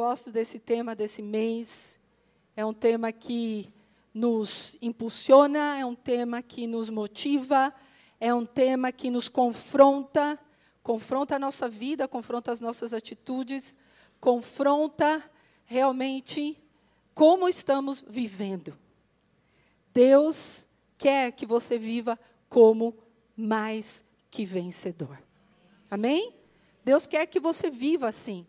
Gosto desse tema desse mês. É um tema que nos impulsiona, é um tema que nos motiva, é um tema que nos confronta, confronta a nossa vida, confronta as nossas atitudes, confronta realmente como estamos vivendo. Deus quer que você viva como mais que vencedor. Amém? Deus quer que você viva assim.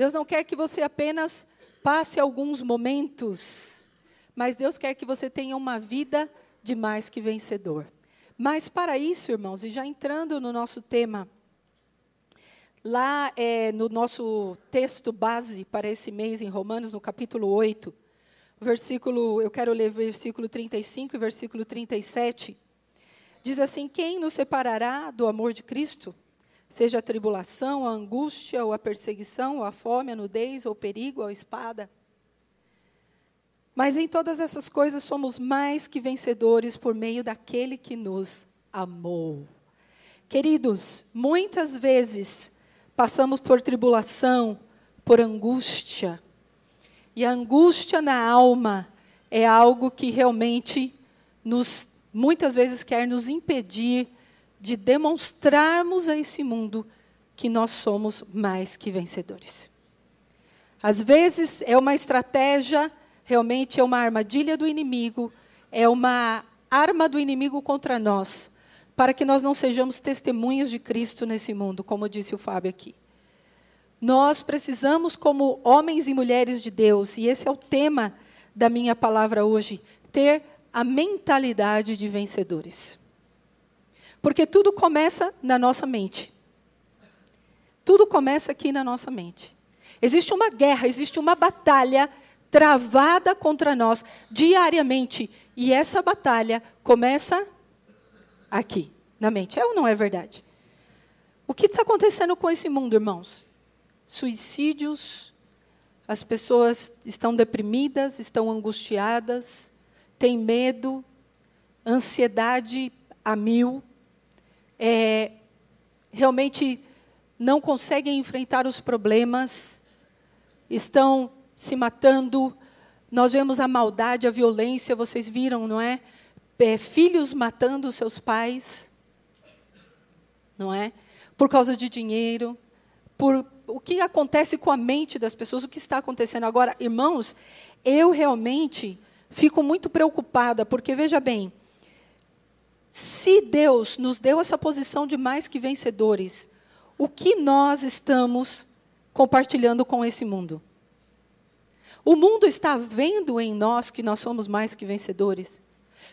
Deus não quer que você apenas passe alguns momentos, mas Deus quer que você tenha uma vida de mais que vencedor. Mas para isso, irmãos, e já entrando no nosso tema, lá é, no nosso texto base para esse mês, em Romanos, no capítulo 8, versículo, eu quero ler versículo 35 e versículo 37, diz assim: Quem nos separará do amor de Cristo? Seja a tribulação, a angústia, ou a perseguição, ou a fome, a nudez, ou o perigo, ou a espada. Mas em todas essas coisas somos mais que vencedores por meio daquele que nos amou. Queridos, muitas vezes passamos por tribulação, por angústia. E a angústia na alma é algo que realmente nos muitas vezes quer nos impedir de demonstrarmos a esse mundo que nós somos mais que vencedores. Às vezes é uma estratégia, realmente é uma armadilha do inimigo, é uma arma do inimigo contra nós, para que nós não sejamos testemunhas de Cristo nesse mundo, como disse o Fábio aqui. Nós precisamos, como homens e mulheres de Deus, e esse é o tema da minha palavra hoje, ter a mentalidade de vencedores. Porque tudo começa na nossa mente. Tudo começa aqui na nossa mente. Existe uma guerra, existe uma batalha travada contra nós diariamente. E essa batalha começa aqui, na mente. É ou não é verdade? O que está acontecendo com esse mundo, irmãos? Suicídios, as pessoas estão deprimidas, estão angustiadas, têm medo, ansiedade a mil é, realmente não conseguem enfrentar os problemas, estão se matando. Nós vemos a maldade, a violência, vocês viram, não é? é filhos matando seus pais, não é? Por causa de dinheiro, por o que acontece com a mente das pessoas, o que está acontecendo agora, irmãos, eu realmente fico muito preocupada, porque veja bem, se Deus nos deu essa posição de mais que vencedores, o que nós estamos compartilhando com esse mundo? O mundo está vendo em nós que nós somos mais que vencedores.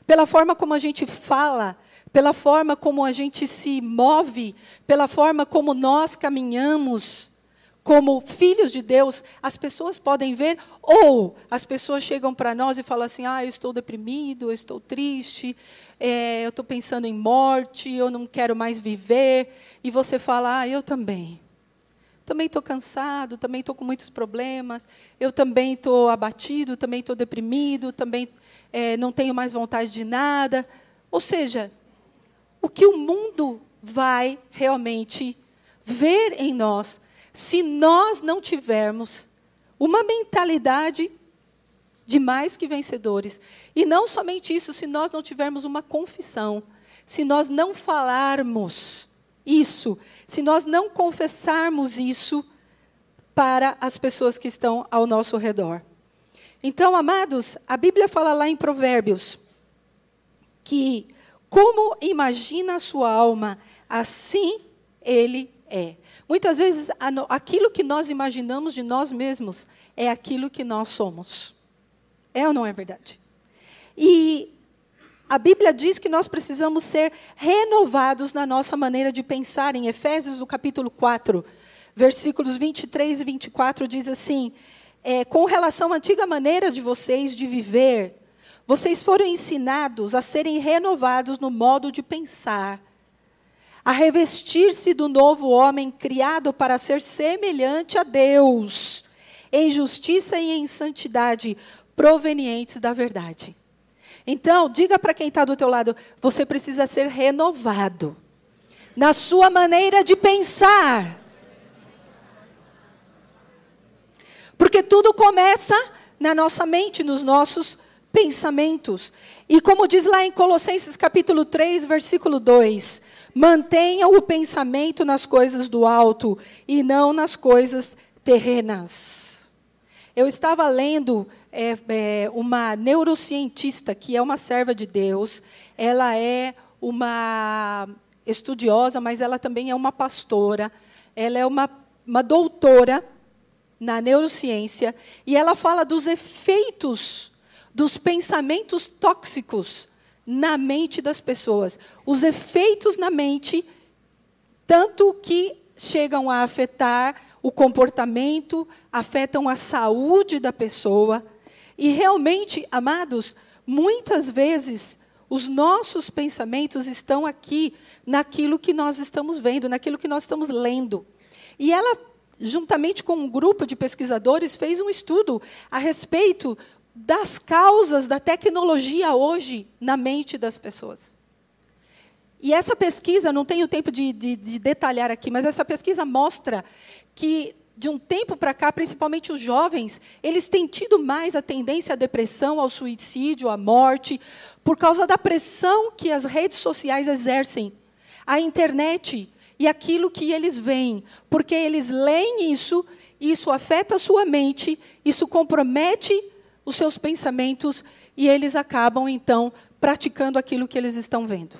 Pela forma como a gente fala, pela forma como a gente se move, pela forma como nós caminhamos como filhos de Deus, as pessoas podem ver, ou as pessoas chegam para nós e falam assim: ah, eu estou deprimido, eu estou triste, é, eu estou pensando em morte, eu não quero mais viver. E você fala: ah, eu também. Também estou cansado, também estou com muitos problemas, eu também estou abatido, também estou deprimido, também é, não tenho mais vontade de nada. Ou seja, o que o mundo vai realmente ver em nós se nós não tivermos uma mentalidade de mais que vencedores. E não somente isso, se nós não tivermos uma confissão, se nós não falarmos isso, se nós não confessarmos isso para as pessoas que estão ao nosso redor. Então, amados, a Bíblia fala lá em Provérbios que como imagina a sua alma, assim ele é. Muitas vezes, aquilo que nós imaginamos de nós mesmos é aquilo que nós somos. É ou não é verdade? E a Bíblia diz que nós precisamos ser renovados na nossa maneira de pensar. Em Efésios, no capítulo 4, versículos 23 e 24, diz assim: é, Com relação à antiga maneira de vocês de viver, vocês foram ensinados a serem renovados no modo de pensar, a revestir-se do novo homem criado para ser semelhante a Deus, em justiça e em santidade, provenientes da verdade. Então, diga para quem está do teu lado, você precisa ser renovado na sua maneira de pensar. Porque tudo começa na nossa mente, nos nossos pensamentos. E como diz lá em Colossenses capítulo 3, versículo 2, mantenha o pensamento nas coisas do alto e não nas coisas terrenas. Eu estava lendo é, é, uma neurocientista que é uma serva de Deus. Ela é uma estudiosa, mas ela também é uma pastora. Ela é uma, uma doutora na neurociência. E ela fala dos efeitos dos pensamentos tóxicos na mente das pessoas. Os efeitos na mente, tanto que chegam a afetar o comportamento, afetam a saúde da pessoa. E realmente, amados, muitas vezes os nossos pensamentos estão aqui naquilo que nós estamos vendo, naquilo que nós estamos lendo. E ela, juntamente com um grupo de pesquisadores, fez um estudo a respeito das causas da tecnologia hoje na mente das pessoas. E essa pesquisa, não tenho tempo de, de, de detalhar aqui, mas essa pesquisa mostra que de um tempo para cá, principalmente os jovens, eles têm tido mais a tendência à depressão, ao suicídio, à morte, por causa da pressão que as redes sociais exercem, a internet e aquilo que eles veem, porque eles leem isso, isso afeta a sua mente, isso compromete os seus pensamentos e eles acabam então praticando aquilo que eles estão vendo.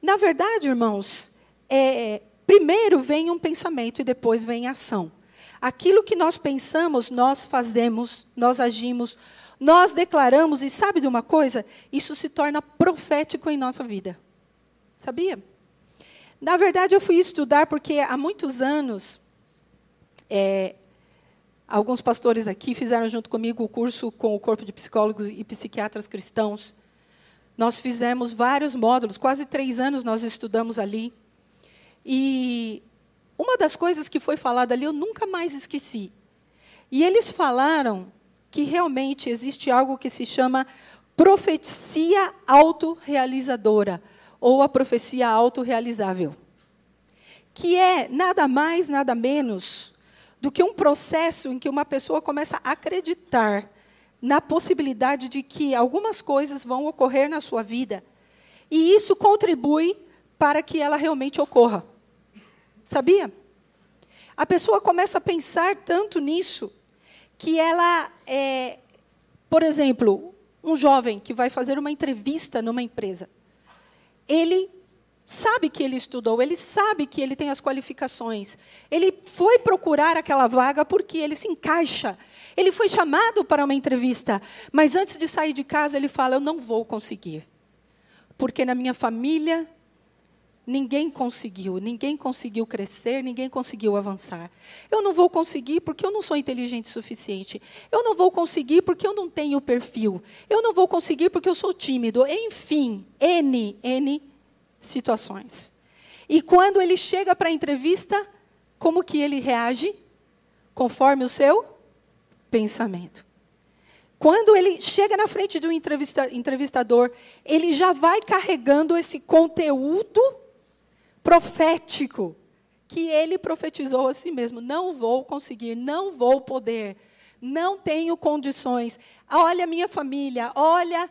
Na verdade, irmãos, é, primeiro vem um pensamento e depois vem a ação. Aquilo que nós pensamos, nós fazemos, nós agimos, nós declaramos, e sabe de uma coisa? Isso se torna profético em nossa vida. Sabia? Na verdade, eu fui estudar porque há muitos anos, é, alguns pastores aqui fizeram junto comigo o curso com o Corpo de Psicólogos e Psiquiatras Cristãos. Nós fizemos vários módulos, quase três anos nós estudamos ali. E uma das coisas que foi falada ali eu nunca mais esqueci. E eles falaram que realmente existe algo que se chama profecia autorrealizadora, ou a profecia autorrealizável. Que é nada mais, nada menos do que um processo em que uma pessoa começa a acreditar na possibilidade de que algumas coisas vão ocorrer na sua vida. E isso contribui para que ela realmente ocorra. Sabia? A pessoa começa a pensar tanto nisso que ela, é, por exemplo, um jovem que vai fazer uma entrevista numa empresa, ele sabe que ele estudou, ele sabe que ele tem as qualificações, ele foi procurar aquela vaga porque ele se encaixa. Ele foi chamado para uma entrevista, mas antes de sair de casa ele fala: Eu não vou conseguir, porque na minha família Ninguém conseguiu, ninguém conseguiu crescer, ninguém conseguiu avançar. Eu não vou conseguir porque eu não sou inteligente o suficiente. Eu não vou conseguir porque eu não tenho perfil. Eu não vou conseguir porque eu sou tímido. Enfim, N, N situações. E quando ele chega para a entrevista, como que ele reage? Conforme o seu pensamento. Quando ele chega na frente de um entrevistador, ele já vai carregando esse conteúdo profético que ele profetizou a si mesmo: não vou conseguir, não vou poder, não tenho condições. Olha a minha família, olha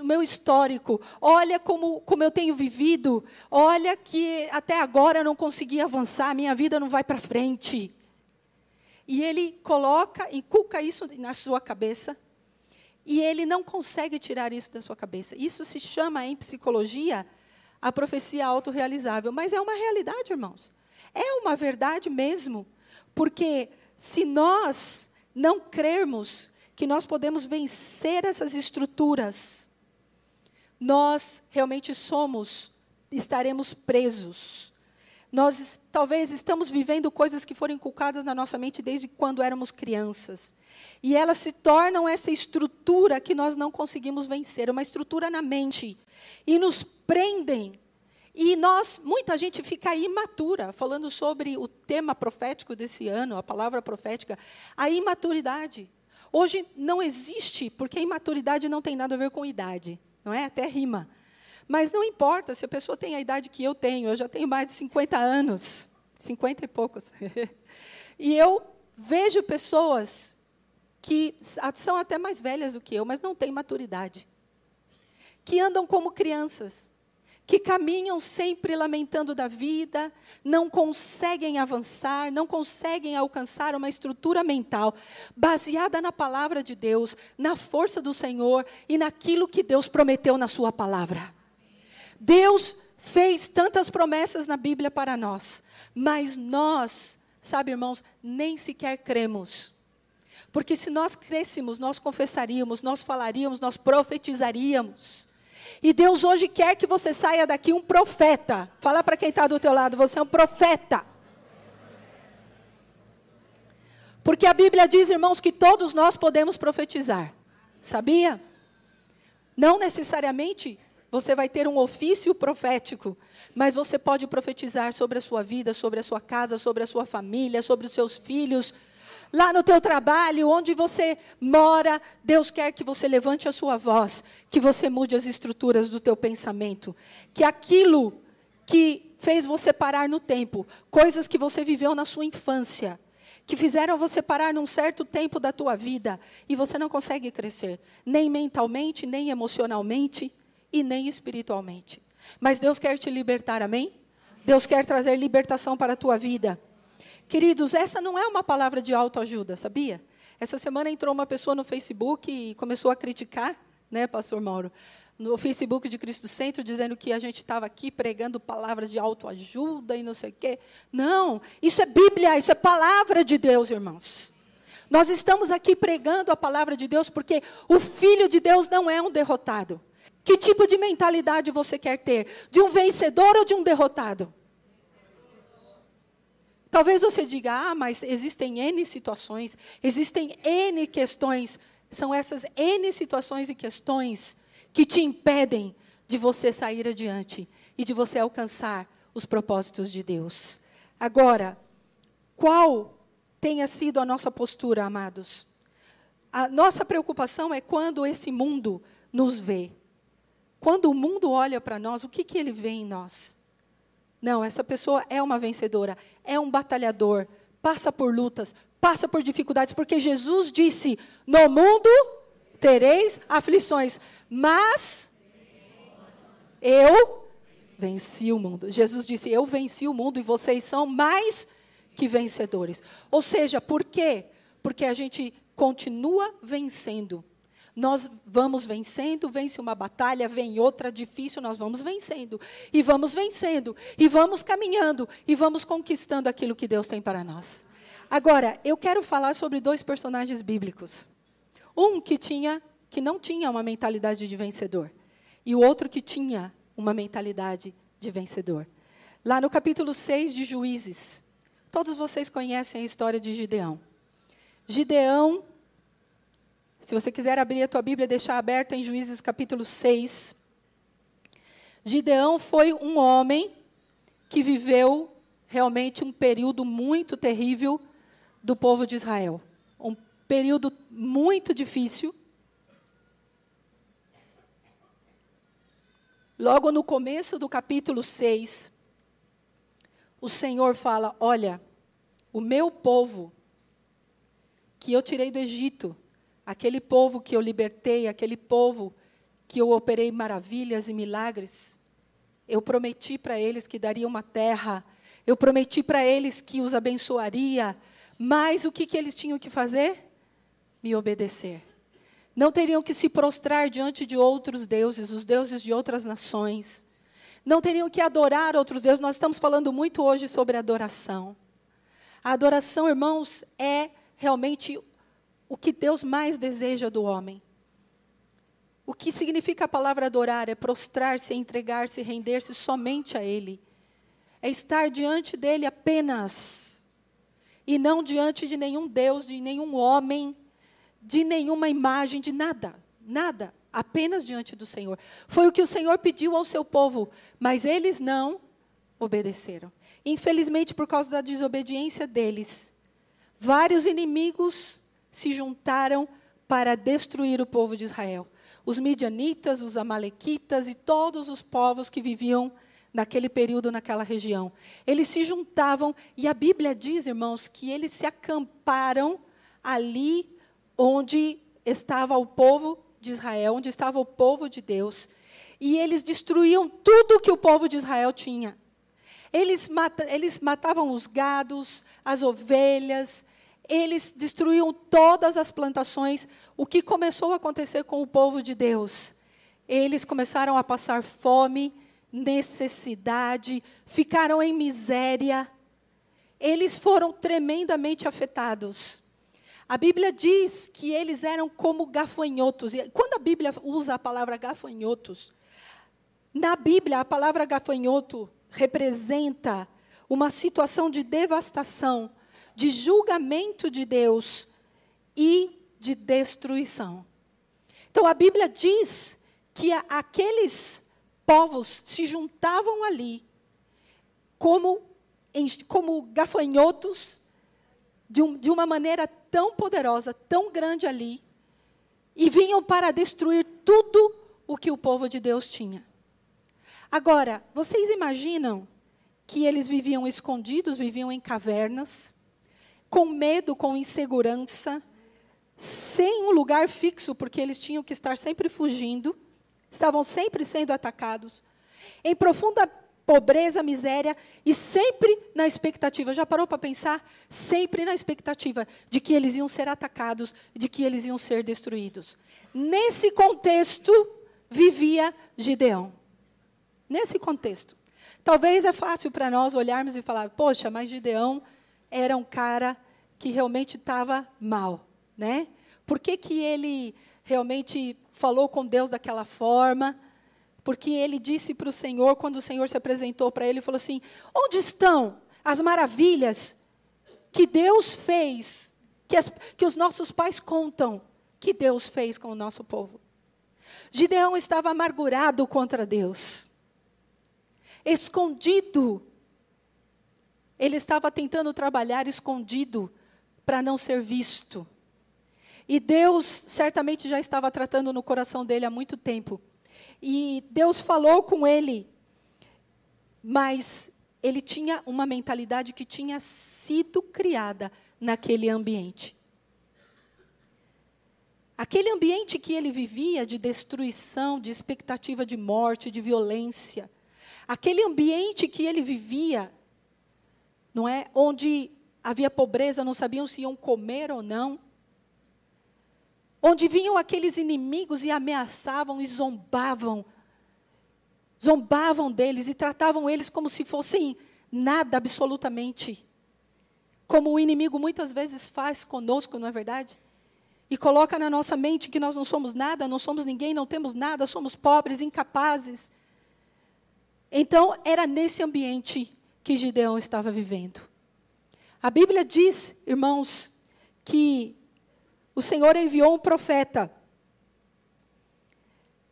o meu histórico, olha como, como eu tenho vivido, olha que até agora eu não consegui avançar, minha vida não vai para frente. E ele coloca, inculca isso na sua cabeça, e ele não consegue tirar isso da sua cabeça. Isso se chama, em psicologia, a profecia autorrealizável. Mas é uma realidade, irmãos. É uma verdade mesmo. Porque se nós não crermos que nós podemos vencer essas estruturas, nós realmente somos, estaremos presos. Nós talvez estamos vivendo coisas que foram inculcadas na nossa mente desde quando éramos crianças. E elas se tornam essa estrutura que nós não conseguimos vencer, uma estrutura na mente. E nos prendem. E nós, muita gente fica imatura, falando sobre o tema profético desse ano, a palavra profética, a imaturidade. Hoje não existe, porque a imaturidade não tem nada a ver com idade, não é? Até rima. Mas não importa se a pessoa tem a idade que eu tenho, eu já tenho mais de 50 anos, 50 e poucos. e eu vejo pessoas que são até mais velhas do que eu, mas não têm maturidade. Que andam como crianças, que caminham sempre lamentando da vida, não conseguem avançar, não conseguem alcançar uma estrutura mental baseada na palavra de Deus, na força do Senhor e naquilo que Deus prometeu na Sua palavra. Deus fez tantas promessas na Bíblia para nós, mas nós, sabe, irmãos, nem sequer cremos. Porque se nós crêssemos, nós confessaríamos, nós falaríamos, nós profetizaríamos. E Deus hoje quer que você saia daqui um profeta. Fala para quem está do teu lado, você é um profeta. Porque a Bíblia diz, irmãos, que todos nós podemos profetizar. Sabia? Não necessariamente você vai ter um ofício profético, mas você pode profetizar sobre a sua vida, sobre a sua casa, sobre a sua família, sobre os seus filhos, lá no teu trabalho, onde você mora, Deus quer que você levante a sua voz, que você mude as estruturas do teu pensamento, que aquilo que fez você parar no tempo, coisas que você viveu na sua infância, que fizeram você parar num certo tempo da tua vida e você não consegue crescer, nem mentalmente, nem emocionalmente e nem espiritualmente. Mas Deus quer te libertar, amém? Deus quer trazer libertação para a tua vida. Queridos, essa não é uma palavra de autoajuda, sabia? Essa semana entrou uma pessoa no Facebook e começou a criticar, né, pastor Mauro, no Facebook de Cristo Centro, dizendo que a gente estava aqui pregando palavras de autoajuda e não sei o quê. Não, isso é Bíblia, isso é palavra de Deus, irmãos. Nós estamos aqui pregando a palavra de Deus porque o Filho de Deus não é um derrotado. Que tipo de mentalidade você quer ter? De um vencedor ou de um derrotado? Talvez você diga, ah, mas existem N situações, existem N questões. São essas N situações e questões que te impedem de você sair adiante e de você alcançar os propósitos de Deus. Agora, qual tenha sido a nossa postura, amados? A nossa preocupação é quando esse mundo nos vê. Quando o mundo olha para nós, o que, que ele vê em nós? Não, essa pessoa é uma vencedora, é um batalhador, passa por lutas, passa por dificuldades, porque Jesus disse: No mundo tereis aflições, mas eu venci o mundo. Jesus disse: Eu venci o mundo e vocês são mais que vencedores. Ou seja, por quê? Porque a gente continua vencendo. Nós vamos vencendo, vence uma batalha, vem outra difícil, nós vamos vencendo. E vamos vencendo, e vamos caminhando, e vamos conquistando aquilo que Deus tem para nós. Agora, eu quero falar sobre dois personagens bíblicos. Um que tinha, que não tinha uma mentalidade de vencedor, e o outro que tinha uma mentalidade de vencedor. Lá no capítulo 6 de Juízes, todos vocês conhecem a história de Gideão. Gideão se você quiser abrir a tua Bíblia deixar aberta em Juízes capítulo 6. Gideão foi um homem que viveu realmente um período muito terrível do povo de Israel. Um período muito difícil. Logo no começo do capítulo 6, o Senhor fala: Olha, o meu povo, que eu tirei do Egito, aquele povo que eu libertei, aquele povo que eu operei maravilhas e milagres, eu prometi para eles que daria uma terra, eu prometi para eles que os abençoaria, mas o que, que eles tinham que fazer? Me obedecer. Não teriam que se prostrar diante de outros deuses, os deuses de outras nações. Não teriam que adorar outros deuses. Nós estamos falando muito hoje sobre adoração. A adoração, irmãos, é realmente o que Deus mais deseja do homem. O que significa a palavra adorar? É prostrar-se, é entregar-se, render-se somente a Ele. É estar diante dele apenas. E não diante de nenhum Deus, de nenhum homem, de nenhuma imagem, de nada. Nada. Apenas diante do Senhor. Foi o que o Senhor pediu ao seu povo, mas eles não obedeceram. Infelizmente, por causa da desobediência deles, vários inimigos se juntaram para destruir o povo de Israel. Os midianitas, os amalequitas e todos os povos que viviam naquele período naquela região. Eles se juntavam e a Bíblia diz, irmãos, que eles se acamparam ali onde estava o povo de Israel, onde estava o povo de Deus, e eles destruíam tudo que o povo de Israel tinha. Eles, eles matavam os gados, as ovelhas, eles destruíam todas as plantações. O que começou a acontecer com o povo de Deus? Eles começaram a passar fome, necessidade, ficaram em miséria. Eles foram tremendamente afetados. A Bíblia diz que eles eram como gafanhotos. E quando a Bíblia usa a palavra gafanhotos, na Bíblia a palavra gafanhoto representa uma situação de devastação, de julgamento de Deus e de destruição. Então a Bíblia diz que aqueles povos se juntavam ali como, como gafanhotos, de, um, de uma maneira tão poderosa, tão grande ali, e vinham para destruir tudo o que o povo de Deus tinha. Agora, vocês imaginam que eles viviam escondidos, viviam em cavernas, com medo, com insegurança, sem um lugar fixo, porque eles tinham que estar sempre fugindo, estavam sempre sendo atacados, em profunda pobreza, miséria e sempre na expectativa. Já parou para pensar? Sempre na expectativa de que eles iam ser atacados, de que eles iam ser destruídos. Nesse contexto vivia Gideão. Nesse contexto. Talvez é fácil para nós olharmos e falar: "Poxa, mas Gideão era um cara que realmente estava mal, né? Por que, que ele realmente falou com Deus daquela forma?" Porque ele disse para o Senhor, quando o Senhor se apresentou para ele, falou assim: Onde estão as maravilhas que Deus fez, que, as, que os nossos pais contam que Deus fez com o nosso povo? Gideão estava amargurado contra Deus, escondido. Ele estava tentando trabalhar escondido para não ser visto. E Deus certamente já estava tratando no coração dele há muito tempo e Deus falou com ele, mas ele tinha uma mentalidade que tinha sido criada naquele ambiente. Aquele ambiente que ele vivia de destruição, de expectativa de morte, de violência. Aquele ambiente que ele vivia, não é? Onde havia pobreza, não sabiam se iam comer ou não onde vinham aqueles inimigos e ameaçavam e zombavam, zombavam deles e tratavam eles como se fossem nada absolutamente. Como o inimigo muitas vezes faz conosco, não é verdade? E coloca na nossa mente que nós não somos nada, não somos ninguém, não temos nada, somos pobres, incapazes. Então, era nesse ambiente que Gideão estava vivendo. A Bíblia diz, irmãos, que o Senhor enviou um profeta.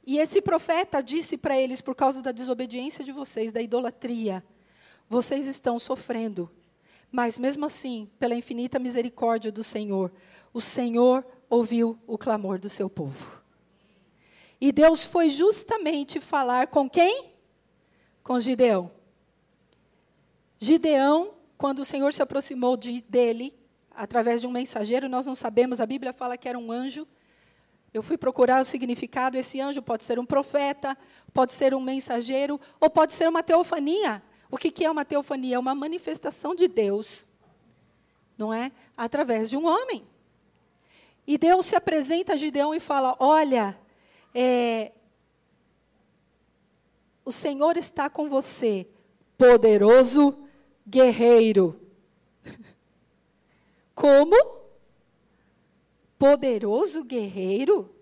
E esse profeta disse para eles, por causa da desobediência de vocês, da idolatria, vocês estão sofrendo. Mas mesmo assim, pela infinita misericórdia do Senhor, o Senhor ouviu o clamor do seu povo. E Deus foi justamente falar com quem? Com Gideão. Gideão, quando o Senhor se aproximou de, dele, através de um mensageiro, nós não sabemos, a Bíblia fala que era um anjo. Eu fui procurar o significado, esse anjo pode ser um profeta, pode ser um mensageiro, ou pode ser uma teofania. O que é uma teofania? É uma manifestação de Deus, não é? Através de um homem. E Deus se apresenta a Gideão e fala: Olha, é, o Senhor está com você, poderoso guerreiro. Como poderoso guerreiro?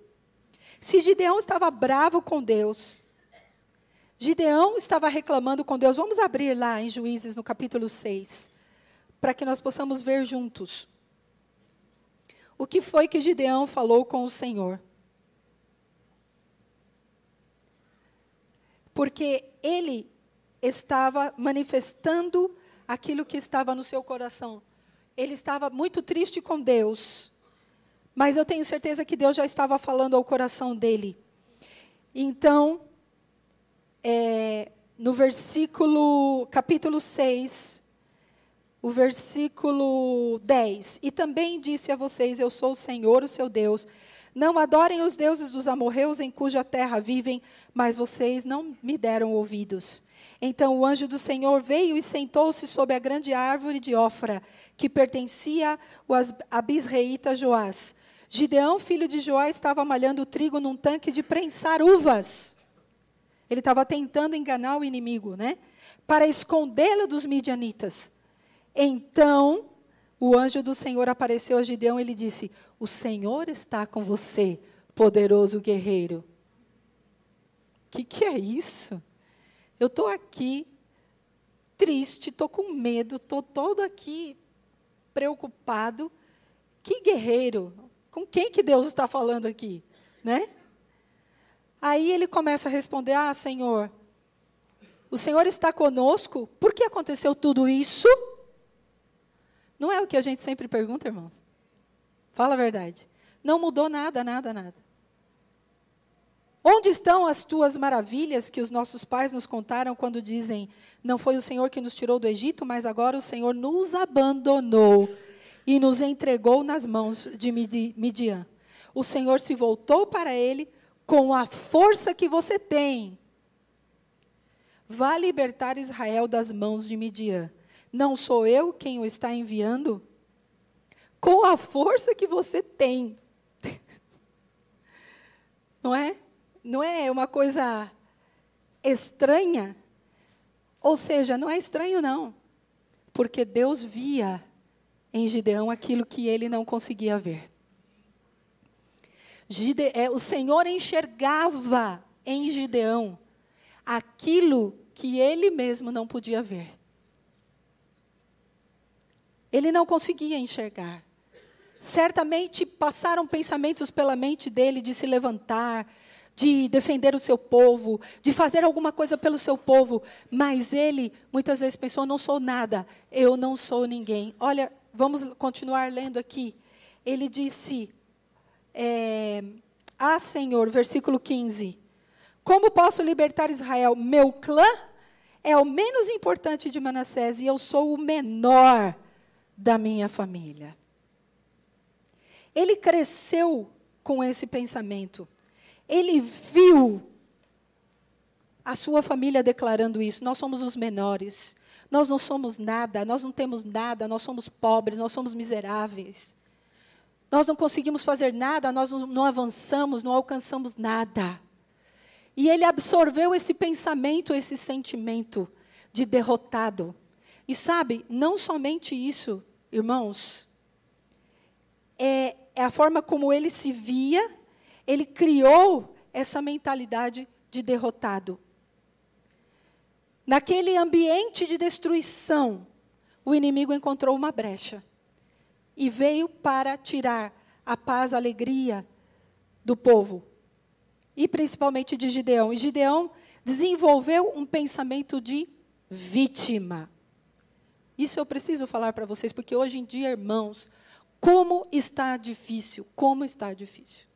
Se Gideão estava bravo com Deus, Gideão estava reclamando com Deus. Vamos abrir lá em Juízes, no capítulo 6, para que nós possamos ver juntos. O que foi que Gideão falou com o Senhor? Porque ele estava manifestando aquilo que estava no seu coração. Ele estava muito triste com Deus. Mas eu tenho certeza que Deus já estava falando ao coração dele. Então, é, no versículo, capítulo 6, o versículo 10. E também disse a vocês: Eu sou o Senhor, o seu Deus. Não adorem os deuses dos amorreus em cuja terra vivem, mas vocês não me deram ouvidos. Então o anjo do Senhor veio e sentou-se sob a grande árvore de Ofra, que pertencia a Bisreíta Joás. Gideão, filho de Joás, estava malhando trigo num tanque de prensar uvas. Ele estava tentando enganar o inimigo, né? Para escondê-lo dos midianitas. Então, o anjo do Senhor apareceu a Gideão e lhe disse: O Senhor está com você, poderoso guerreiro. O que, que é isso? Eu estou aqui, triste, estou com medo, estou todo aqui preocupado. Que guerreiro! Com quem que Deus está falando aqui? Né? Aí ele começa a responder: Ah, Senhor, o Senhor está conosco? Por que aconteceu tudo isso? Não é o que a gente sempre pergunta, irmãos? Fala a verdade. Não mudou nada, nada, nada. Onde estão as tuas maravilhas que os nossos pais nos contaram quando dizem: Não foi o Senhor que nos tirou do Egito, mas agora o Senhor nos abandonou e nos entregou nas mãos de Midian. O Senhor se voltou para ele com a força que você tem. Vá libertar Israel das mãos de Midian. Não sou eu quem o está enviando? Com a força que você tem. Não é? Não é uma coisa estranha? Ou seja, não é estranho, não. Porque Deus via em Gideão aquilo que ele não conseguia ver. Gide, é, o Senhor enxergava em Gideão aquilo que ele mesmo não podia ver. Ele não conseguia enxergar. Certamente passaram pensamentos pela mente dele de se levantar, de defender o seu povo, de fazer alguma coisa pelo seu povo, mas ele muitas vezes pensou: não sou nada, eu não sou ninguém. Olha, Vamos continuar lendo aqui. Ele disse: é, Ah, Senhor, versículo 15: Como posso libertar Israel? Meu clã é o menos importante de Manassés e eu sou o menor da minha família. Ele cresceu com esse pensamento. Ele viu a sua família declarando isso: nós somos os menores. Nós não somos nada, nós não temos nada, nós somos pobres, nós somos miseráveis. Nós não conseguimos fazer nada, nós não, avançamos, não alcançamos nada. E ele absorveu esse pensamento, esse sentimento de derrotado. E sabe, não somente isso, irmãos, é, é, a forma como ele se via, ele criou essa mentalidade de derrotado. Naquele ambiente de destruição, o inimigo encontrou uma brecha e veio para tirar a paz, a alegria do povo, e principalmente de Gideão. E Gideão desenvolveu um pensamento de vítima. Isso eu preciso falar para vocês, porque hoje em dia, irmãos, como está difícil, como está difícil.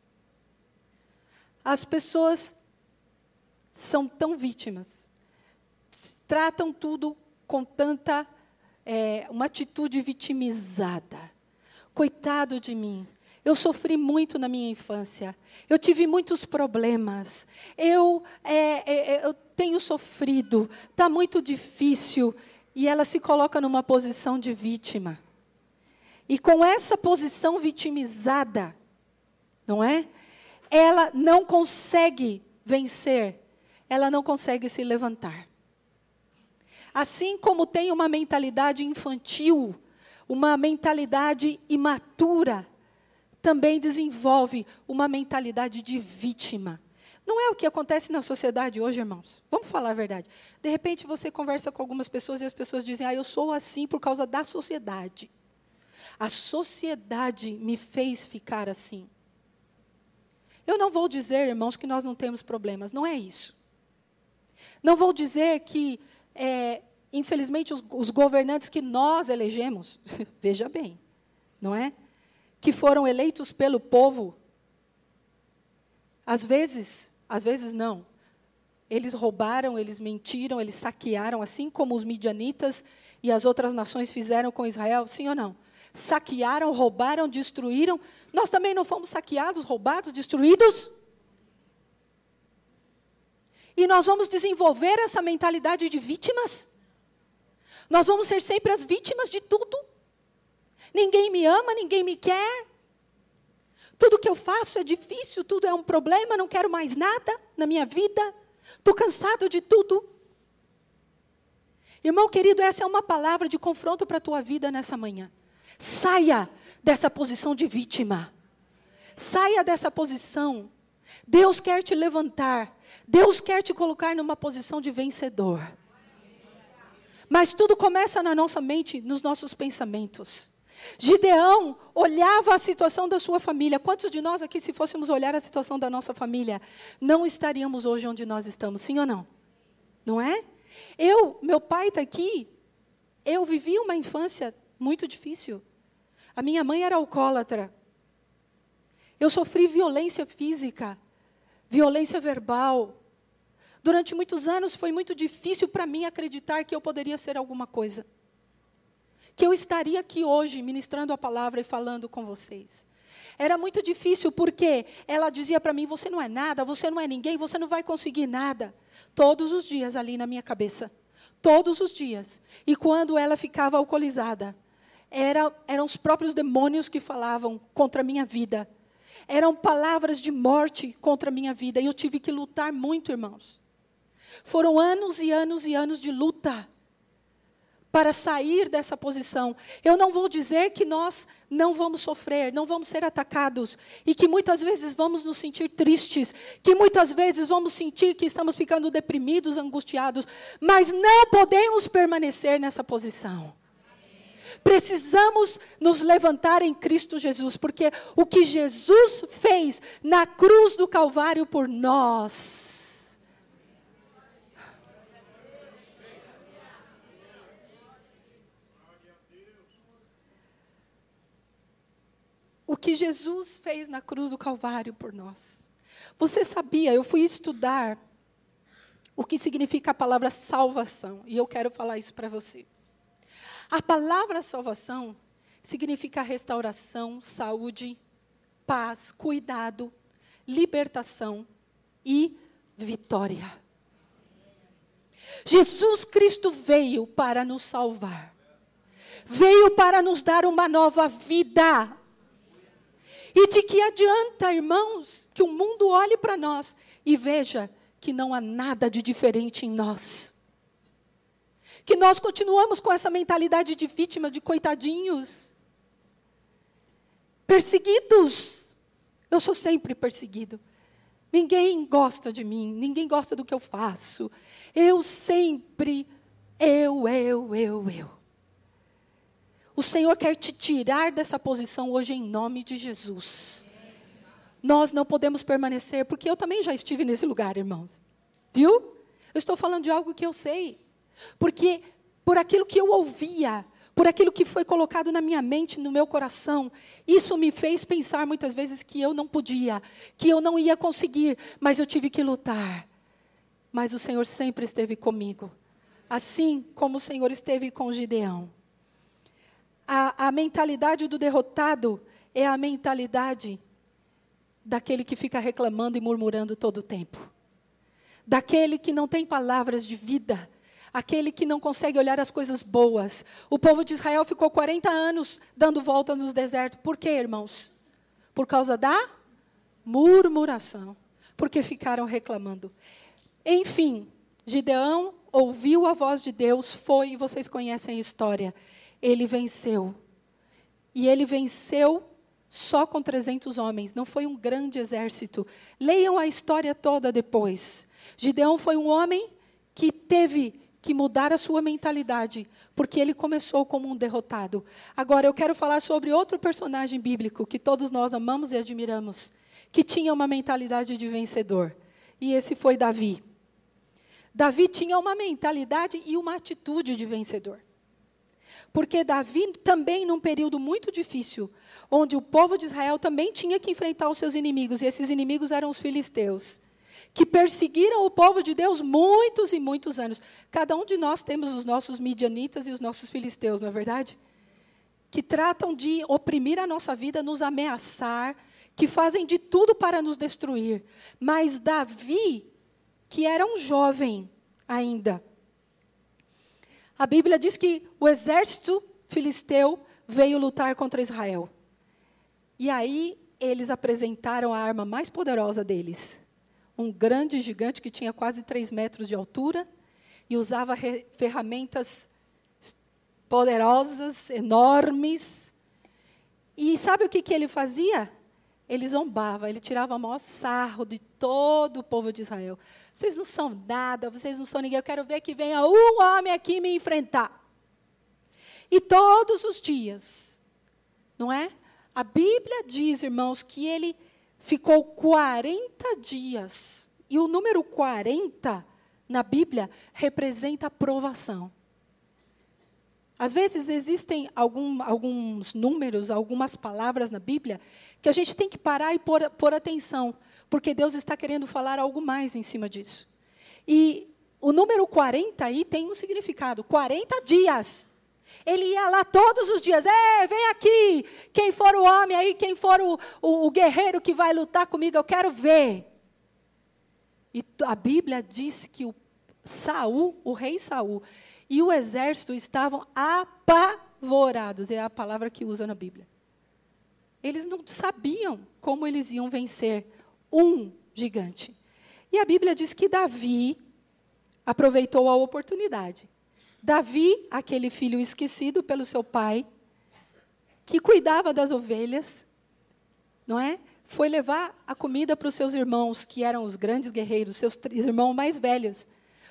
As pessoas são tão vítimas tratam tudo com tanta é, uma atitude vitimizada. Coitado de mim. Eu sofri muito na minha infância. Eu tive muitos problemas. Eu, é, é, é eu tenho sofrido. Está muito difícil. E ela se coloca numa posição de vítima. E com essa posição vitimizada, não é? Ela não consegue vencer. Ela não consegue se levantar. Assim como tem uma mentalidade infantil, uma mentalidade imatura, também desenvolve uma mentalidade de vítima. Não é o que acontece na sociedade hoje, irmãos. Vamos falar a verdade. De repente você conversa com algumas pessoas e as pessoas dizem: Ah, eu sou assim por causa da sociedade. A sociedade me fez ficar assim. Eu não vou dizer, irmãos, que nós não temos problemas. Não é isso. Não vou dizer que, é, infelizmente, os, os governantes que nós elegemos, veja bem, não é? Que foram eleitos pelo povo, às vezes, às vezes não. Eles roubaram, eles mentiram, eles saquearam, assim como os midianitas e as outras nações fizeram com Israel, sim ou não? Saquearam, roubaram, destruíram. Nós também não fomos saqueados, roubados, destruídos? E nós vamos desenvolver essa mentalidade de vítimas? Nós vamos ser sempre as vítimas de tudo? Ninguém me ama, ninguém me quer. Tudo que eu faço é difícil, tudo é um problema, não quero mais nada na minha vida. Estou cansado de tudo. Irmão querido, essa é uma palavra de confronto para a tua vida nessa manhã. Saia dessa posição de vítima. Saia dessa posição. Deus quer te levantar. Deus quer te colocar numa posição de vencedor. Mas tudo começa na nossa mente, nos nossos pensamentos. Gideão olhava a situação da sua família. Quantos de nós aqui, se fôssemos olhar a situação da nossa família, não estaríamos hoje onde nós estamos, sim ou não? Não é? Eu, meu pai está aqui, eu vivi uma infância muito difícil. A minha mãe era alcoólatra. Eu sofri violência física, violência verbal. Durante muitos anos foi muito difícil para mim acreditar que eu poderia ser alguma coisa que eu estaria aqui hoje ministrando a palavra e falando com vocês. Era muito difícil porque ela dizia para mim: você não é nada, você não é ninguém, você não vai conseguir nada. Todos os dias ali na minha cabeça. Todos os dias. E quando ela ficava alcoolizada, era, eram os próprios demônios que falavam contra a minha vida. Eram palavras de morte contra a minha vida. E eu tive que lutar muito, irmãos. Foram anos e anos e anos de luta para sair dessa posição. Eu não vou dizer que nós não vamos sofrer, não vamos ser atacados e que muitas vezes vamos nos sentir tristes, que muitas vezes vamos sentir que estamos ficando deprimidos, angustiados, mas não podemos permanecer nessa posição. Precisamos nos levantar em Cristo Jesus, porque o que Jesus fez na cruz do Calvário por nós, o que Jesus fez na cruz do Calvário por nós. Você sabia, eu fui estudar o que significa a palavra salvação, e eu quero falar isso para você. A palavra salvação significa restauração, saúde, paz, cuidado, libertação e vitória. Jesus Cristo veio para nos salvar. Veio para nos dar uma nova vida. E de que adianta, irmãos, que o mundo olhe para nós e veja que não há nada de diferente em nós? Que nós continuamos com essa mentalidade de vítima, de coitadinhos, perseguidos. Eu sou sempre perseguido. Ninguém gosta de mim, ninguém gosta do que eu faço. Eu sempre, eu, eu, eu, eu. O Senhor quer te tirar dessa posição hoje em nome de Jesus. Nós não podemos permanecer, porque eu também já estive nesse lugar, irmãos. Viu? Eu estou falando de algo que eu sei. Porque por aquilo que eu ouvia, por aquilo que foi colocado na minha mente, no meu coração, isso me fez pensar muitas vezes que eu não podia, que eu não ia conseguir, mas eu tive que lutar. Mas o Senhor sempre esteve comigo. Assim como o Senhor esteve com Gideão a, a mentalidade do derrotado é a mentalidade daquele que fica reclamando e murmurando todo o tempo. Daquele que não tem palavras de vida, aquele que não consegue olhar as coisas boas. O povo de Israel ficou 40 anos dando volta no deserto. Por quê, irmãos? Por causa da murmuração. Porque ficaram reclamando. Enfim, Gideão ouviu a voz de Deus, foi, e vocês conhecem a história ele venceu. E ele venceu só com 300 homens, não foi um grande exército. Leiam a história toda depois. Gideão foi um homem que teve que mudar a sua mentalidade, porque ele começou como um derrotado. Agora eu quero falar sobre outro personagem bíblico que todos nós amamos e admiramos, que tinha uma mentalidade de vencedor. E esse foi Davi. Davi tinha uma mentalidade e uma atitude de vencedor. Porque Davi também, num período muito difícil, onde o povo de Israel também tinha que enfrentar os seus inimigos, e esses inimigos eram os filisteus, que perseguiram o povo de Deus muitos e muitos anos. Cada um de nós temos os nossos midianitas e os nossos filisteus, não é verdade? Que tratam de oprimir a nossa vida, nos ameaçar, que fazem de tudo para nos destruir. Mas Davi, que era um jovem ainda, a Bíblia diz que o exército filisteu veio lutar contra Israel. E aí eles apresentaram a arma mais poderosa deles. Um grande gigante que tinha quase três metros de altura e usava ferramentas poderosas, enormes. E sabe o que, que ele fazia? Ele zombava, ele tirava o maior sarro de todo o povo de Israel. Vocês não são nada, vocês não são ninguém. Eu quero ver que venha um homem aqui me enfrentar. E todos os dias, não é? A Bíblia diz, irmãos, que ele ficou 40 dias. E o número 40 na Bíblia representa provação. Às vezes existem algum, alguns números, algumas palavras na Bíblia que a gente tem que parar e pôr, pôr atenção, porque Deus está querendo falar algo mais em cima disso. E o número 40 aí tem um significado: 40 dias. Ele ia lá todos os dias, é, vem aqui, quem for o homem aí, quem for o, o, o guerreiro que vai lutar comigo, eu quero ver. E a Bíblia diz que o Saul, o rei Saul, e o exército estavam apavorados, é a palavra que usa na Bíblia. Eles não sabiam como eles iam vencer um gigante. E a Bíblia diz que Davi aproveitou a oportunidade. Davi, aquele filho esquecido pelo seu pai, que cuidava das ovelhas, não é? Foi levar a comida para os seus irmãos, que eram os grandes guerreiros, seus três irmãos mais velhos.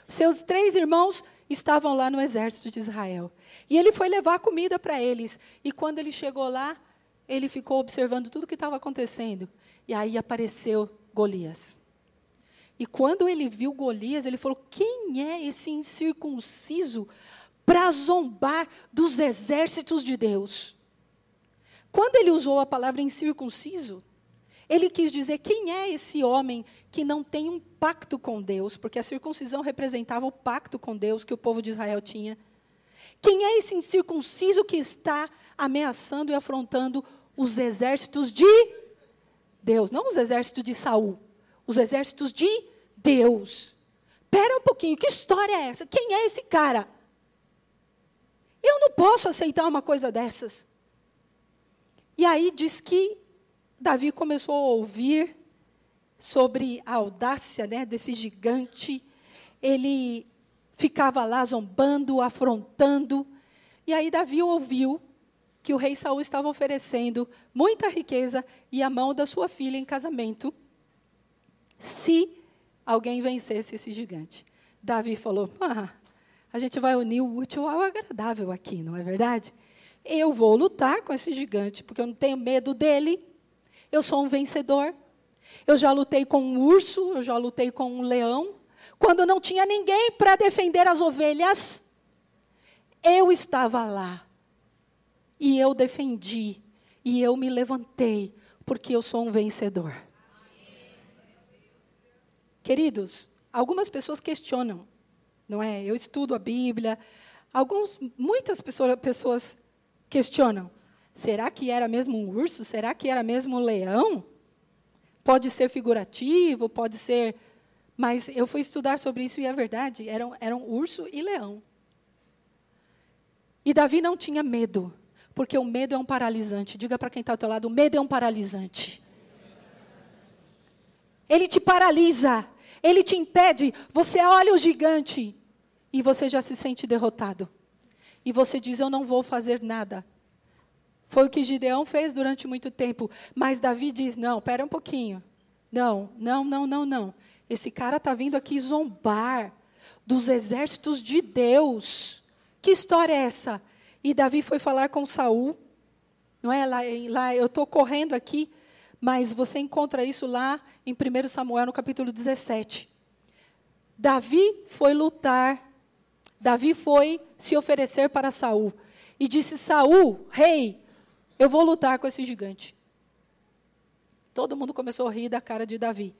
Seus três irmãos estavam lá no exército de Israel. E ele foi levar comida para eles. E quando ele chegou lá, ele ficou observando tudo o que estava acontecendo. E aí apareceu Golias. E quando ele viu Golias, ele falou: Quem é esse incircunciso para zombar dos exércitos de Deus? Quando ele usou a palavra incircunciso, ele quis dizer quem é esse homem que não tem um pacto com Deus, porque a circuncisão representava o pacto com Deus que o povo de Israel tinha. Quem é esse incircunciso que está ameaçando e afrontando os exércitos de Deus, não os exércitos de Saul, os exércitos de Deus. Espera um pouquinho, que história é essa? Quem é esse cara? Eu não posso aceitar uma coisa dessas. E aí diz que Davi começou a ouvir sobre a audácia né, desse gigante. Ele ficava lá zombando, afrontando. E aí Davi ouviu que o rei Saul estava oferecendo muita riqueza e a mão da sua filha em casamento, se alguém vencesse esse gigante. Davi falou: ah, a gente vai unir o útil ao agradável aqui, não é verdade? Eu vou lutar com esse gigante, porque eu não tenho medo dele. Eu sou um vencedor. Eu já lutei com um urso, eu já lutei com um leão. Quando não tinha ninguém para defender as ovelhas, eu estava lá. E eu defendi. E eu me levantei, porque eu sou um vencedor. Queridos, algumas pessoas questionam, não é? Eu estudo a Bíblia, alguns, muitas pessoas, questionam. Será que era mesmo um urso? Será que era mesmo um leão? Pode ser figurativo, pode ser. Mas eu fui estudar sobre isso e é verdade, eram, eram urso e leão. E Davi não tinha medo, porque o medo é um paralisante. Diga para quem está ao teu lado: o medo é um paralisante. Ele te paralisa, ele te impede. Você olha o gigante e você já se sente derrotado. E você diz: Eu não vou fazer nada. Foi o que Gideão fez durante muito tempo. Mas Davi diz: não, espera um pouquinho. Não, não, não, não, não. Esse cara está vindo aqui zombar dos exércitos de Deus. Que história é essa? E Davi foi falar com Saul. Não é lá, lá eu estou correndo aqui, mas você encontra isso lá em 1 Samuel, no capítulo 17. Davi foi lutar. Davi foi se oferecer para Saul. E disse: Saul, rei, eu vou lutar com esse gigante. Todo mundo começou a rir da cara de Davi.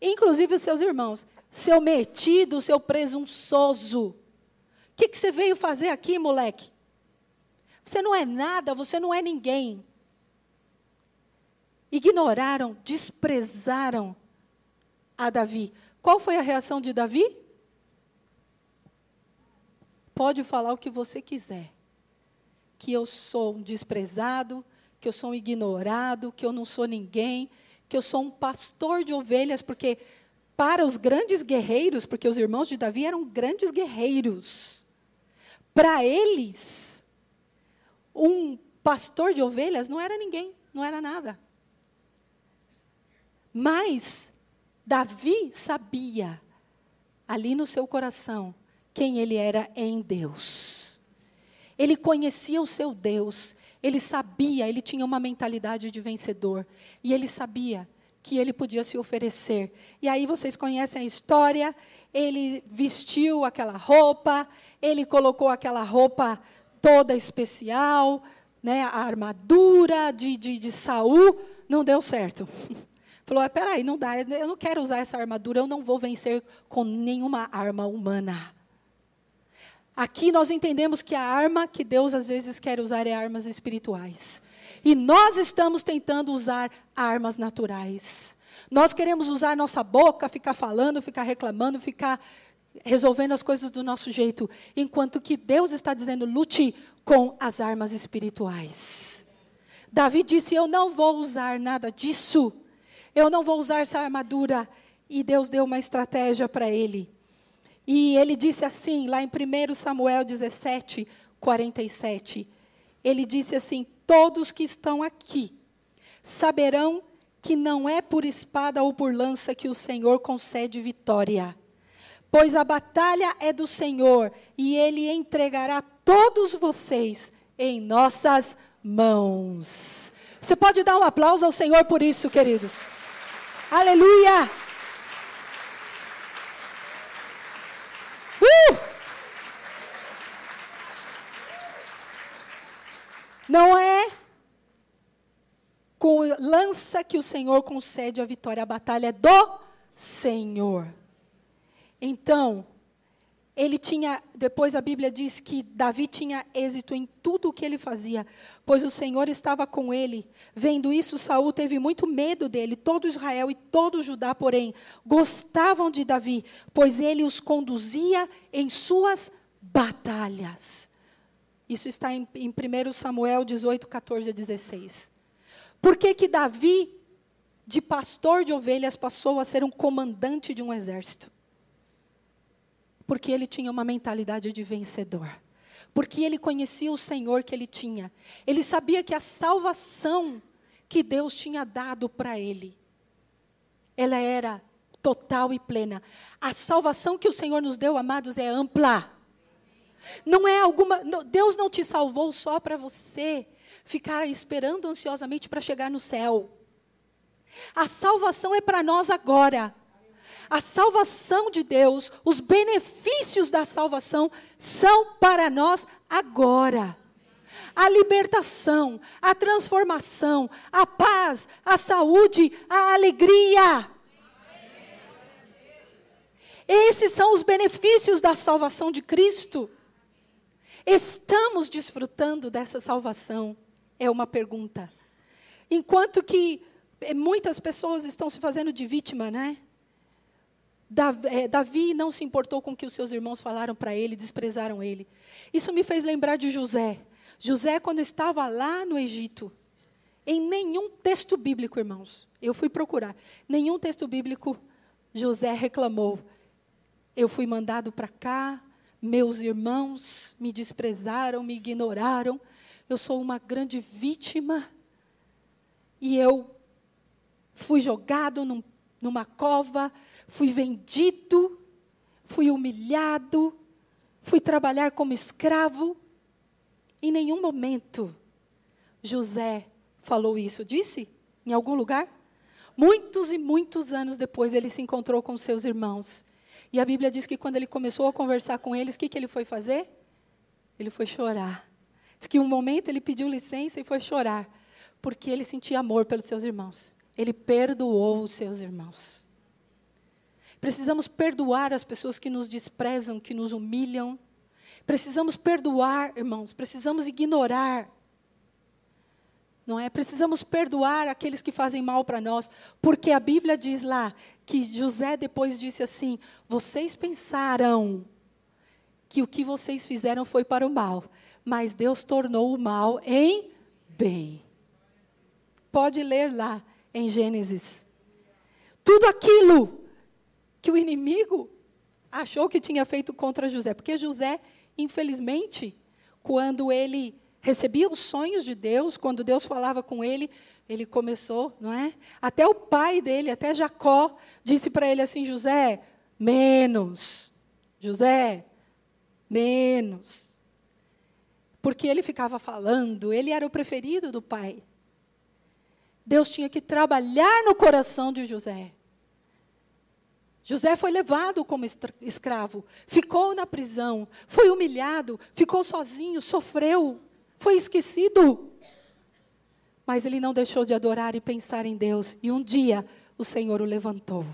Inclusive os seus irmãos. Seu metido, seu presunçoso. O que, que você veio fazer aqui, moleque? Você não é nada, você não é ninguém. Ignoraram, desprezaram a Davi. Qual foi a reação de Davi? Pode falar o que você quiser que eu sou um desprezado, que eu sou um ignorado, que eu não sou ninguém, que eu sou um pastor de ovelhas, porque para os grandes guerreiros, porque os irmãos de Davi eram grandes guerreiros, para eles, um pastor de ovelhas não era ninguém, não era nada. Mas Davi sabia, ali no seu coração, quem ele era em Deus. Ele conhecia o seu Deus, ele sabia, ele tinha uma mentalidade de vencedor, e ele sabia que ele podia se oferecer. E aí vocês conhecem a história, ele vestiu aquela roupa, ele colocou aquela roupa toda especial, né, a armadura de, de, de Saul, não deu certo. Falou, ah, peraí, não dá, eu não quero usar essa armadura, eu não vou vencer com nenhuma arma humana. Aqui nós entendemos que a arma que Deus às vezes quer usar é armas espirituais. E nós estamos tentando usar armas naturais. Nós queremos usar nossa boca, ficar falando, ficar reclamando, ficar resolvendo as coisas do nosso jeito, enquanto que Deus está dizendo: lute com as armas espirituais. Davi disse: Eu não vou usar nada disso. Eu não vou usar essa armadura. E Deus deu uma estratégia para ele. E ele disse assim, lá em 1 Samuel 17, 47. Ele disse assim: Todos que estão aqui saberão que não é por espada ou por lança que o Senhor concede vitória. Pois a batalha é do Senhor e ele entregará todos vocês em nossas mãos. Você pode dar um aplauso ao Senhor por isso, queridos. Aleluia! Não é com lança que o Senhor concede a vitória, a batalha é do Senhor. Então, ele tinha, depois a Bíblia diz que Davi tinha êxito em tudo o que ele fazia, pois o Senhor estava com ele. Vendo isso, Saul teve muito medo dele. Todo Israel e todo Judá, porém, gostavam de Davi, pois ele os conduzia em suas batalhas. Isso está em, em 1 Samuel 18, 14 a 16. Por que, que Davi, de pastor de ovelhas, passou a ser um comandante de um exército? Porque ele tinha uma mentalidade de vencedor. Porque ele conhecia o Senhor que ele tinha. Ele sabia que a salvação que Deus tinha dado para ele, ela era total e plena. A salvação que o Senhor nos deu, amados, é ampla. Não é alguma. Deus não te salvou só para você ficar esperando ansiosamente para chegar no céu. A salvação é para nós agora. A salvação de Deus, os benefícios da salvação são para nós agora. A libertação, a transformação, a paz, a saúde, a alegria. Esses são os benefícios da salvação de Cristo. Estamos desfrutando dessa salvação? É uma pergunta. Enquanto que eh, muitas pessoas estão se fazendo de vítima, né? Eh, Davi não se importou com o que os seus irmãos falaram para ele, desprezaram ele. Isso me fez lembrar de José. José, quando estava lá no Egito, em nenhum texto bíblico, irmãos, eu fui procurar, nenhum texto bíblico José reclamou. Eu fui mandado para cá, meus irmãos me desprezaram, me ignoraram, eu sou uma grande vítima e eu fui jogado num, numa cova, fui vendido, fui humilhado, fui trabalhar como escravo. Em nenhum momento José falou isso. Disse? Em algum lugar? Muitos e muitos anos depois ele se encontrou com seus irmãos. E a Bíblia diz que quando ele começou a conversar com eles, o que, que ele foi fazer? Ele foi chorar. Diz que um momento ele pediu licença e foi chorar, porque ele sentia amor pelos seus irmãos. Ele perdoou os seus irmãos. Precisamos perdoar as pessoas que nos desprezam, que nos humilham. Precisamos perdoar, irmãos, precisamos ignorar. Não é? Precisamos perdoar aqueles que fazem mal para nós, porque a Bíblia diz lá que José depois disse assim: "Vocês pensaram que o que vocês fizeram foi para o mal, mas Deus tornou o mal em bem." Pode ler lá em Gênesis. Tudo aquilo que o inimigo achou que tinha feito contra José, porque José, infelizmente, quando ele recebia os sonhos de Deus, quando Deus falava com ele, ele começou, não é? Até o pai dele, até Jacó, disse para ele assim: José, menos. José, menos. Porque ele ficava falando, ele era o preferido do pai. Deus tinha que trabalhar no coração de José. José foi levado como escravo, ficou na prisão, foi humilhado, ficou sozinho, sofreu, foi esquecido. Mas ele não deixou de adorar e pensar em Deus, e um dia o Senhor o levantou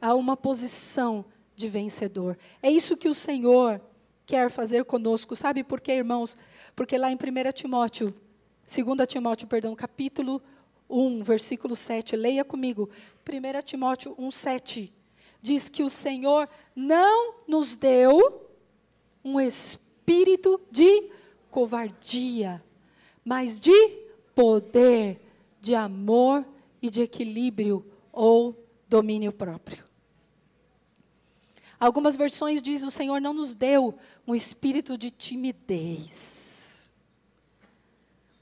a uma posição de vencedor. É isso que o Senhor quer fazer conosco. Sabe por quê, irmãos? Porque lá em 1 Timóteo 2 Timóteo, perdão, capítulo 1, versículo 7. Leia comigo. 1 Timóteo 1, 7. Diz que o Senhor não nos deu um espírito de covardia, mas de poder, de amor e de equilíbrio ou domínio próprio. Algumas versões dizem: o Senhor não nos deu um espírito de timidez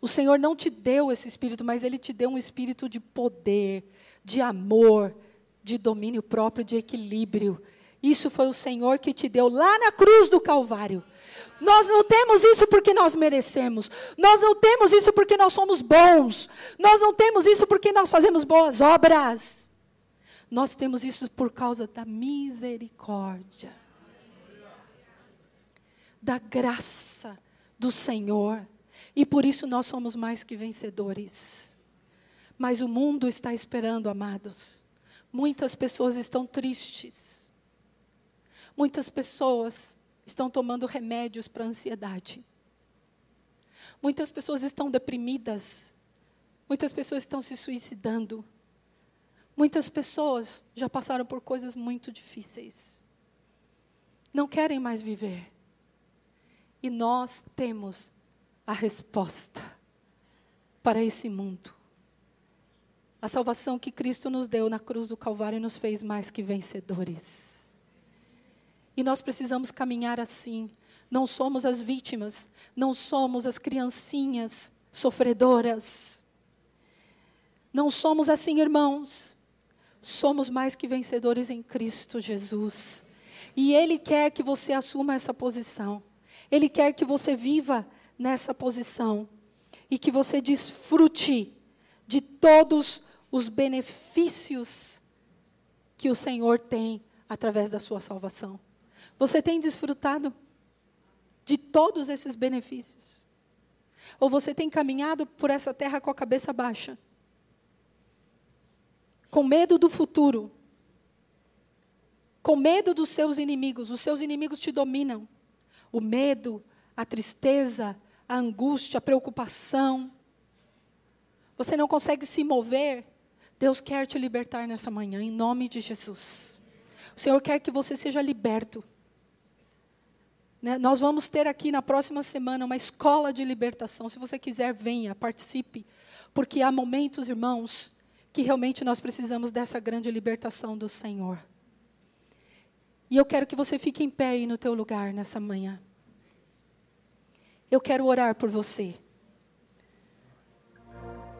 o Senhor não te deu esse espírito, mas Ele te deu um espírito de poder, de amor, de domínio próprio, de equilíbrio. Isso foi o Senhor que te deu lá na cruz do Calvário. Nós não temos isso porque nós merecemos. Nós não temos isso porque nós somos bons. Nós não temos isso porque nós fazemos boas obras. Nós temos isso por causa da misericórdia, da graça do Senhor. E por isso nós somos mais que vencedores. Mas o mundo está esperando, amados. Muitas pessoas estão tristes. Muitas pessoas estão tomando remédios para ansiedade. Muitas pessoas estão deprimidas. Muitas pessoas estão se suicidando. Muitas pessoas já passaram por coisas muito difíceis. Não querem mais viver. E nós temos a resposta para esse mundo. A salvação que Cristo nos deu na cruz do Calvário nos fez mais que vencedores. E nós precisamos caminhar assim. Não somos as vítimas, não somos as criancinhas sofredoras. Não somos assim, irmãos. Somos mais que vencedores em Cristo Jesus. E Ele quer que você assuma essa posição. Ele quer que você viva nessa posição e que você desfrute de todos os benefícios que o Senhor tem através da sua salvação. Você tem desfrutado de todos esses benefícios? Ou você tem caminhado por essa terra com a cabeça baixa? Com medo do futuro? Com medo dos seus inimigos? Os seus inimigos te dominam. O medo, a tristeza, a angústia, a preocupação. Você não consegue se mover. Deus quer te libertar nessa manhã, em nome de Jesus. O Senhor quer que você seja liberto. Né? Nós vamos ter aqui na próxima semana uma escola de libertação. Se você quiser, venha, participe. Porque há momentos, irmãos, que realmente nós precisamos dessa grande libertação do Senhor. E eu quero que você fique em pé aí no teu lugar nessa manhã. Eu quero orar por você.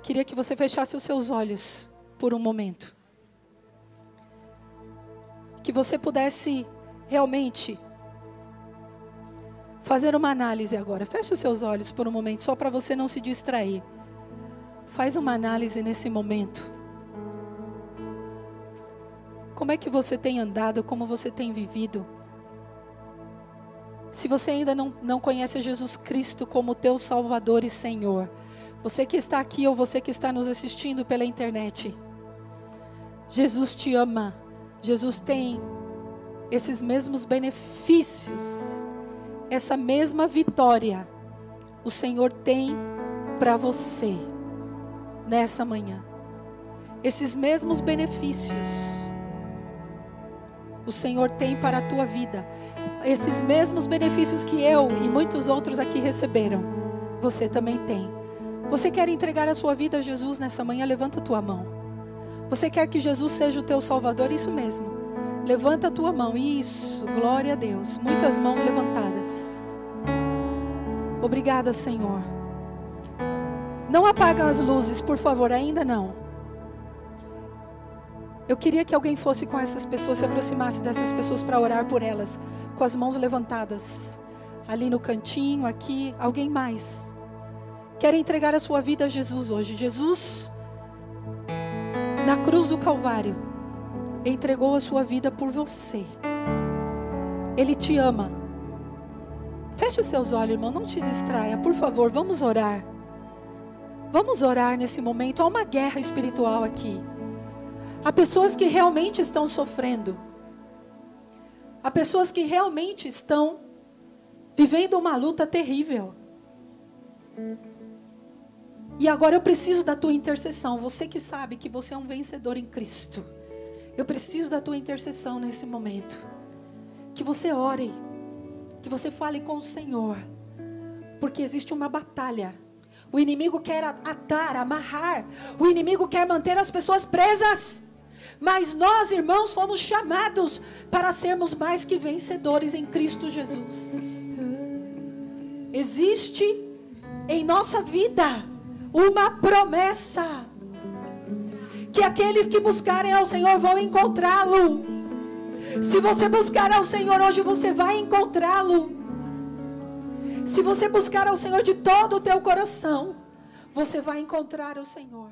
Queria que você fechasse os seus olhos por um momento. Que você pudesse realmente fazer uma análise agora. Feche os seus olhos por um momento, só para você não se distrair. Faz uma análise nesse momento. Como é que você tem andado, como você tem vivido? Se você ainda não, não conhece Jesus Cristo como teu Salvador e Senhor, você que está aqui ou você que está nos assistindo pela internet, Jesus te ama. Jesus tem esses mesmos benefícios, essa mesma vitória, o Senhor tem para você nessa manhã. Esses mesmos benefícios o Senhor tem para a tua vida. Esses mesmos benefícios que eu e muitos outros aqui receberam, você também tem. Você quer entregar a sua vida a Jesus nessa manhã? Levanta a tua mão. Você quer que Jesus seja o teu Salvador? Isso mesmo. Levanta a tua mão. Isso, glória a Deus. Muitas mãos levantadas. Obrigada, Senhor. Não apagam as luzes, por favor, ainda não. Eu queria que alguém fosse com essas pessoas, se aproximasse dessas pessoas para orar por elas, com as mãos levantadas. Ali no cantinho, aqui, alguém mais. Quer entregar a sua vida a Jesus hoje. Jesus, na cruz do Calvário, entregou a sua vida por você. Ele te ama. Feche os seus olhos, irmão, não te distraia, por favor, vamos orar. Vamos orar nesse momento. Há uma guerra espiritual aqui. Há pessoas que realmente estão sofrendo. Há pessoas que realmente estão vivendo uma luta terrível. E agora eu preciso da tua intercessão. Você que sabe que você é um vencedor em Cristo. Eu preciso da tua intercessão nesse momento. Que você ore. Que você fale com o Senhor. Porque existe uma batalha. O inimigo quer atar, amarrar. O inimigo quer manter as pessoas presas. Mas nós, irmãos, fomos chamados para sermos mais que vencedores em Cristo Jesus. Existe em nossa vida uma promessa que aqueles que buscarem ao Senhor vão encontrá-lo. Se você buscar ao Senhor hoje, você vai encontrá-lo. Se você buscar ao Senhor de todo o teu coração, você vai encontrar o Senhor.